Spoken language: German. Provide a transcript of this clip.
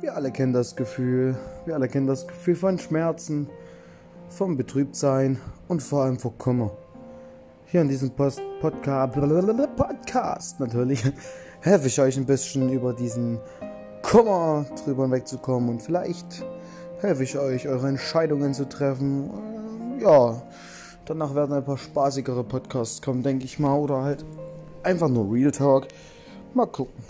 Wir alle kennen das Gefühl. Wir alle kennen das Gefühl von Schmerzen, vom Betrübtsein und vor allem vor Kummer. Hier in diesem Post Podcast, Podcast natürlich helfe ich euch ein bisschen über diesen Kummer drüber wegzukommen und vielleicht helfe ich euch, eure Entscheidungen zu treffen. Äh, ja, danach werden ein paar spaßigere Podcasts kommen, denke ich mal, oder halt einfach nur Real Talk. Mal gucken.